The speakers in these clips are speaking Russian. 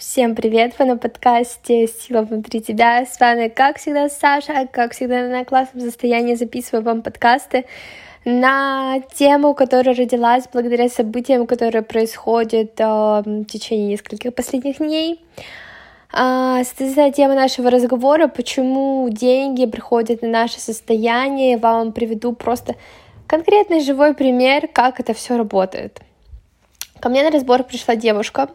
Всем привет! Вы на подкасте «Сила внутри тебя». С вами, как всегда, Саша. Как всегда, на классном состоянии записываю вам подкасты на тему, которая родилась благодаря событиям, которые происходят э, в течение нескольких последних дней. А, соответственно, тема нашего разговора, почему деньги приходят на наше состояние. Вам приведу просто конкретный живой пример, как это все работает. Ко мне на разбор пришла девушка,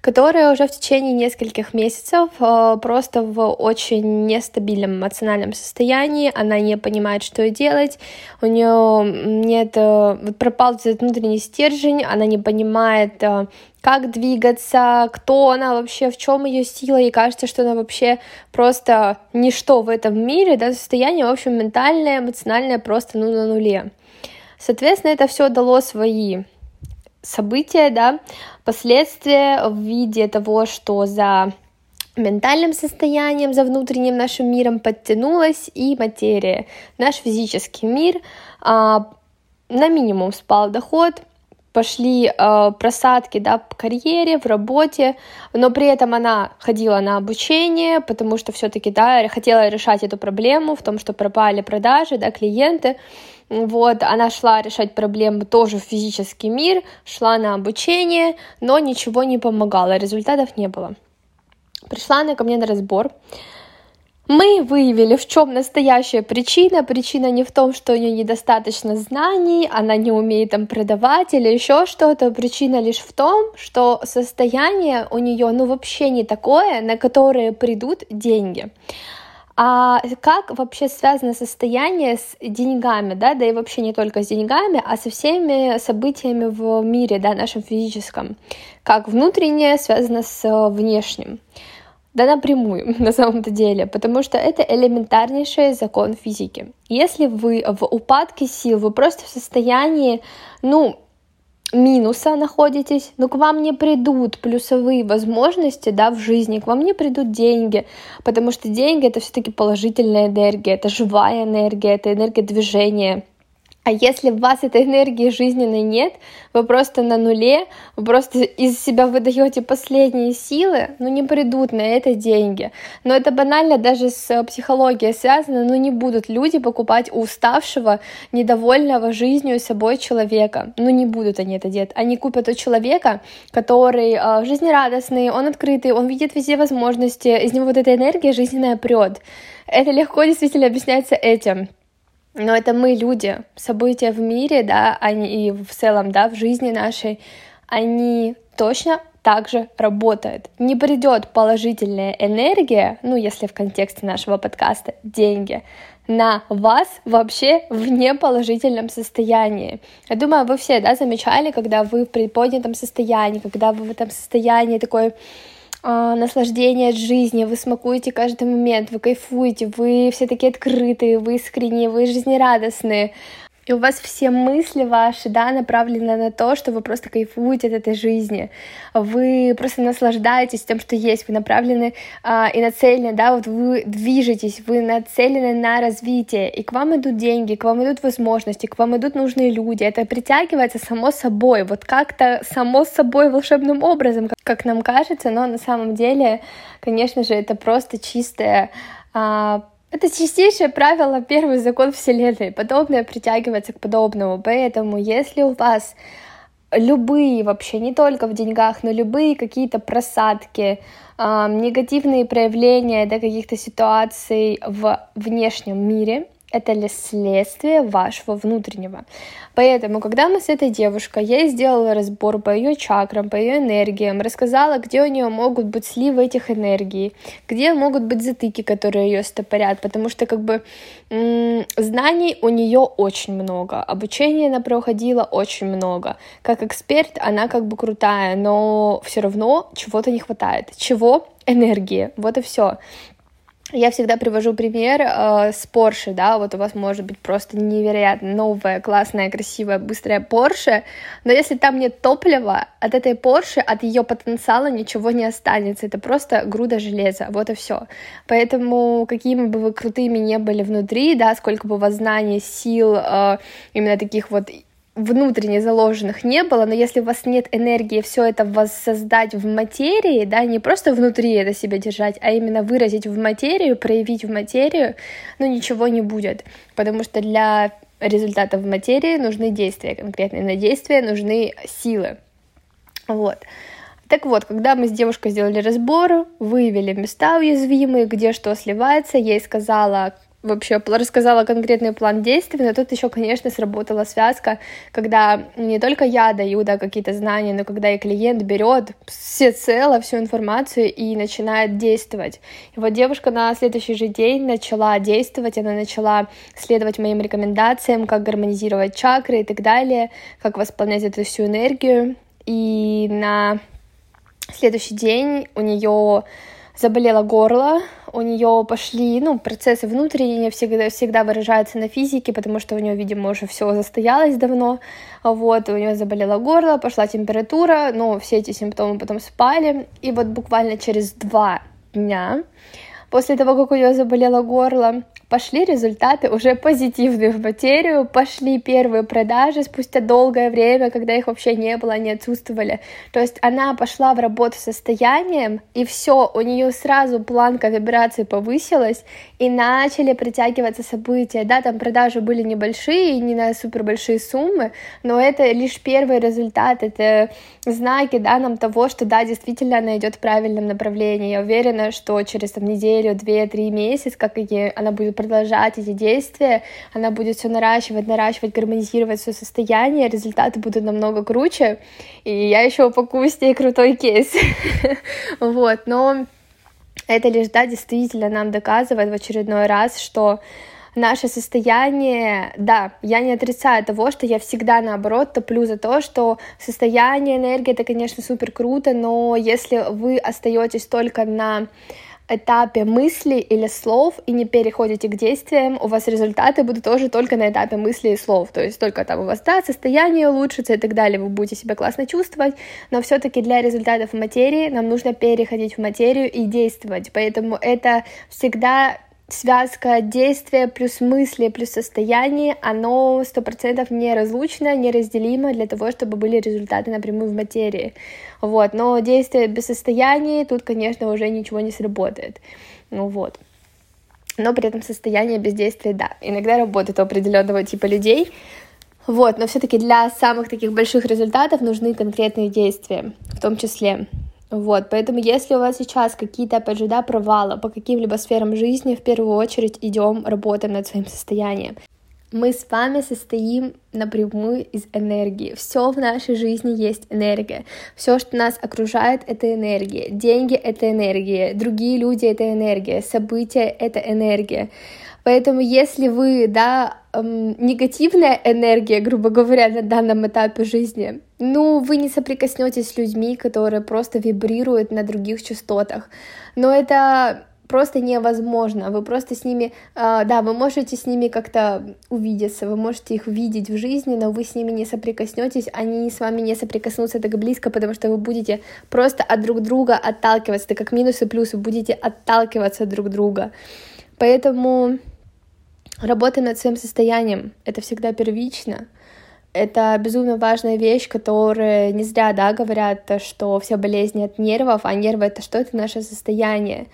которая уже в течение нескольких месяцев э, просто в очень нестабильном эмоциональном состоянии, она не понимает, что делать, у нее нет, э, вот пропал этот внутренний стержень, она не понимает, э, как двигаться, кто она вообще, в чем ее сила, и кажется, что она вообще просто ничто в этом мире, да, состояние, в общем, ментальное, эмоциональное просто ну, на нуле. Соответственно, это все дало свои события, да, последствия в виде того, что за ментальным состоянием, за внутренним нашим миром подтянулась и материя. Наш физический мир а, на минимум спал доход, пошли э, просадки да, в карьере, в работе, но при этом она ходила на обучение, потому что все-таки да, хотела решать эту проблему в том, что пропали продажи, да, клиенты, вот, она шла решать проблемы тоже в физический мир, шла на обучение, но ничего не помогало, результатов не было. Пришла она ко мне на разбор. Мы выявили, в чем настоящая причина. Причина не в том, что у нее недостаточно знаний, она не умеет там продавать или еще что-то. Причина лишь в том, что состояние у нее ну вообще не такое, на которое придут деньги. А как вообще связано состояние с деньгами, да, да и вообще не только с деньгами, а со всеми событиями в мире, да, нашем физическом, как внутреннее связано с внешним? Да напрямую, на самом-то деле, потому что это элементарнейший закон физики. Если вы в упадке сил, вы просто в состоянии, ну, минуса находитесь, но к вам не придут плюсовые возможности да, в жизни, к вам не придут деньги, потому что деньги это все-таки положительная энергия, это живая энергия, это энергия движения. А если у вас этой энергии жизненной нет, вы просто на нуле, вы просто из себя выдаете последние силы, ну не придут на это деньги. Но это банально даже с психологией связано, ну не будут люди покупать у уставшего, недовольного жизнью собой человека. Ну не будут они это делать. Они купят у человека, который э, жизнерадостный, он открытый, он видит везде возможности, из него вот эта энергия жизненная прет. Это легко действительно объясняется этим. Но это мы, люди, события в мире, да, они и в целом, да, в жизни нашей, они точно так же работают. Не придет положительная энергия, ну, если в контексте нашего подкаста, деньги, на вас вообще в неположительном состоянии. Я думаю, вы все, да, замечали, когда вы в приподнятом состоянии, когда вы в этом состоянии такой а, наслаждение от жизни, вы смакуете каждый момент, вы кайфуете, вы все такие открытые, вы искренние, вы жизнерадостные, и у вас все мысли ваши, да, направлены на то, что вы просто кайфуете от этой жизни, вы просто наслаждаетесь тем, что есть, вы направлены а, и нацелены, да, вот вы движетесь, вы нацелены на развитие, и к вам идут деньги, к вам идут возможности, к вам идут нужные люди, это притягивается само собой, вот как-то само собой волшебным образом, как нам кажется, но на самом деле, конечно же, это просто чистая а, это чистейшее правило, первый закон Вселенной. Подобное притягивается к подобному. Поэтому, если у вас любые вообще, не только в деньгах, но любые какие-то просадки, э, негативные проявления да, каких-то ситуаций в внешнем мире, это лишь следствие вашего внутреннего. Поэтому, когда мы с этой девушкой, я сделала разбор по ее чакрам, по ее энергиям, рассказала, где у нее могут быть сливы этих энергий, где могут быть затыки, которые ее стопорят, потому что как бы знаний у нее очень много, обучения она проходила очень много. Как эксперт она как бы крутая, но все равно чего-то не хватает. Чего? Энергии. Вот и все. Я всегда привожу пример э, с Porsche, да, вот у вас может быть просто невероятно новая, классная, красивая, быстрая Porsche, но если там нет топлива, от этой Porsche, от ее потенциала ничего не останется, это просто груда железа, вот и все. Поэтому какими бы вы крутыми не были внутри, да, сколько бы у вас знаний, сил, э, именно таких вот внутренне заложенных не было, но если у вас нет энергии все это воссоздать в материи, да, не просто внутри это себя держать, а именно выразить в материю, проявить в материю, ну ничего не будет, потому что для результатов в материи нужны действия конкретные, на действия нужны силы, вот. Так вот, когда мы с девушкой сделали разбор, выявили места уязвимые, где что сливается, я ей сказала, вообще рассказала конкретный план действий, но тут еще, конечно, сработала связка, когда не только я даю да, какие-то знания, но когда и клиент берет все цело, всю информацию и начинает действовать. И вот девушка на следующий же день начала действовать, она начала следовать моим рекомендациям, как гармонизировать чакры и так далее, как восполнять эту всю энергию. И на следующий день у нее заболело горло, у нее пошли, ну, процессы внутренние всегда, всегда выражаются на физике, потому что у нее, видимо, уже все застоялось давно, вот, у нее заболело горло, пошла температура, но все эти симптомы потом спали, и вот буквально через два дня после того, как у нее заболело горло, пошли результаты уже позитивные в материю, пошли первые продажи спустя долгое время, когда их вообще не было, они отсутствовали. То есть она пошла в работу состоянием, и все, у нее сразу планка вибраций повысилась, и начали притягиваться события. Да, там продажи были небольшие, не на супер большие суммы, но это лишь первый результат, это знаки, да, нам того, что да, действительно она идет в правильном направлении. Я уверена, что через там неделю, две, три месяца, как и она будет продолжать эти действия, она будет все наращивать, наращивать, гармонизировать свое состояние, результаты будут намного круче, и я еще упакую с ней крутой кейс. Вот, но это лишь, да, действительно нам доказывает в очередной раз, что наше состояние, да, я не отрицаю того, что я всегда наоборот топлю за то, что состояние, энергия, это, конечно, супер круто, но если вы остаетесь только на этапе мысли или слов и не переходите к действиям, у вас результаты будут тоже только на этапе мысли и слов. То есть только там у вас, да, состояние улучшится и так далее, вы будете себя классно чувствовать, но все-таки для результатов материи нам нужно переходить в материю и действовать. Поэтому это всегда связка действия плюс мысли плюс состояние, оно сто процентов неразлучно, неразделимо для того, чтобы были результаты напрямую в материи. Вот. Но действие без состояния, тут, конечно, уже ничего не сработает. Ну вот. Но при этом состояние без действия, да, иногда работает у определенного типа людей, вот, но все-таки для самых таких больших результатов нужны конкретные действия, в том числе вот, поэтому если у вас сейчас какие-то, опять же, да, провалы по каким-либо сферам жизни, в первую очередь идем, работаем над своим состоянием. Мы с вами состоим напрямую из энергии. Все в нашей жизни есть энергия. Все, что нас окружает, это энергия. Деньги — это энергия. Другие люди — это энергия. События — это энергия. Поэтому если вы, да, эм, негативная энергия, грубо говоря, на данном этапе жизни, ну, вы не соприкоснетесь с людьми, которые просто вибрируют на других частотах. Но это просто невозможно. Вы просто с ними, э, да, вы можете с ними как-то увидеться, вы можете их видеть в жизни, но вы с ними не соприкоснетесь, они с вами не соприкоснутся так близко, потому что вы будете просто от друг друга отталкиваться, это как минус и плюс, вы будете отталкиваться друг друга. Поэтому Работа над своим состоянием — это всегда первично. Это безумно важная вещь, которая не зря, да, говорят, что все болезни от нервов, а нервы — это что? Это наше состояние.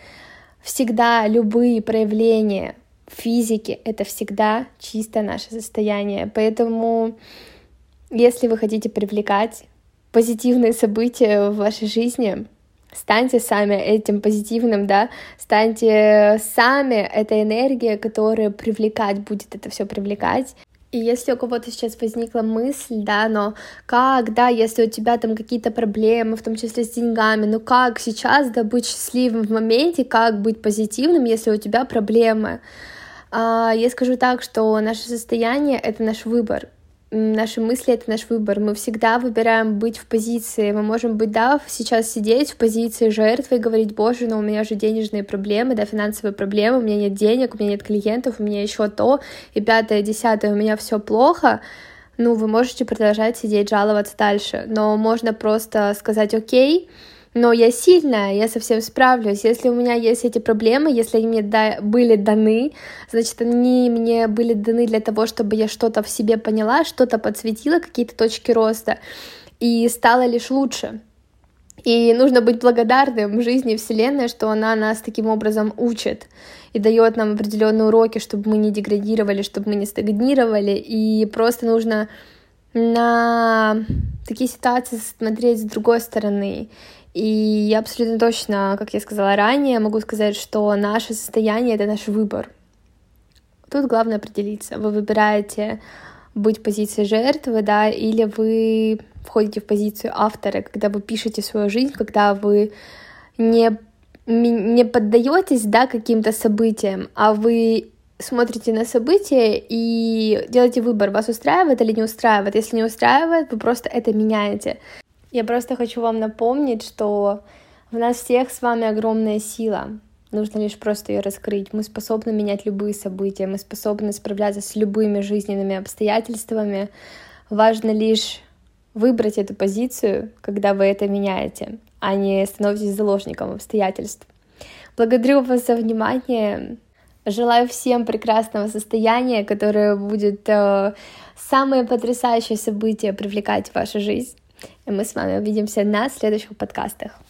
Всегда любые проявления физики — это всегда чисто наше состояние. Поэтому, если вы хотите привлекать позитивные события в вашей жизни, станьте сами этим позитивным, да, станьте сами этой энергией, которая привлекать будет это все привлекать. И если у кого-то сейчас возникла мысль, да, но как, да, если у тебя там какие-то проблемы, в том числе с деньгами, ну как сейчас, да, быть счастливым в моменте, как быть позитивным, если у тебя проблемы? А, я скажу так, что наше состояние — это наш выбор, наши мысли — это наш выбор. Мы всегда выбираем быть в позиции. Мы можем быть, да, сейчас сидеть в позиции жертвы и говорить, боже, но у меня же денежные проблемы, да, финансовые проблемы, у меня нет денег, у меня нет клиентов, у меня еще то, и пятое, десятое, у меня все плохо. Ну, вы можете продолжать сидеть, жаловаться дальше, но можно просто сказать, окей, но я сильная, я совсем справлюсь. Если у меня есть эти проблемы, если они мне да, были даны, значит, они мне были даны для того, чтобы я что-то в себе поняла, что-то подсветила, какие-то точки роста, и стала лишь лучше. И нужно быть благодарным жизни Вселенной, что она нас таким образом учит и дает нам определенные уроки, чтобы мы не деградировали, чтобы мы не стагнировали. И просто нужно на такие ситуации смотреть с другой стороны и я абсолютно точно, как я сказала ранее, могу сказать, что наше состояние — это наш выбор. Тут главное определиться. Вы выбираете быть в позиции жертвы, да, или вы входите в позицию автора, когда вы пишете свою жизнь, когда вы не, не поддаетесь, да, каким-то событиям, а вы смотрите на события и делаете выбор, вас устраивает или не устраивает. Если не устраивает, вы просто это меняете. Я просто хочу вам напомнить, что в нас всех с вами огромная сила. Нужно лишь просто ее раскрыть. Мы способны менять любые события, мы способны справляться с любыми жизненными обстоятельствами. Важно лишь выбрать эту позицию, когда вы это меняете, а не становитесь заложником обстоятельств. Благодарю вас за внимание. Желаю всем прекрасного состояния, которое будет э, самое потрясающее событие привлекать в вашу жизнь. И мы с вами увидимся на следующих подкастах.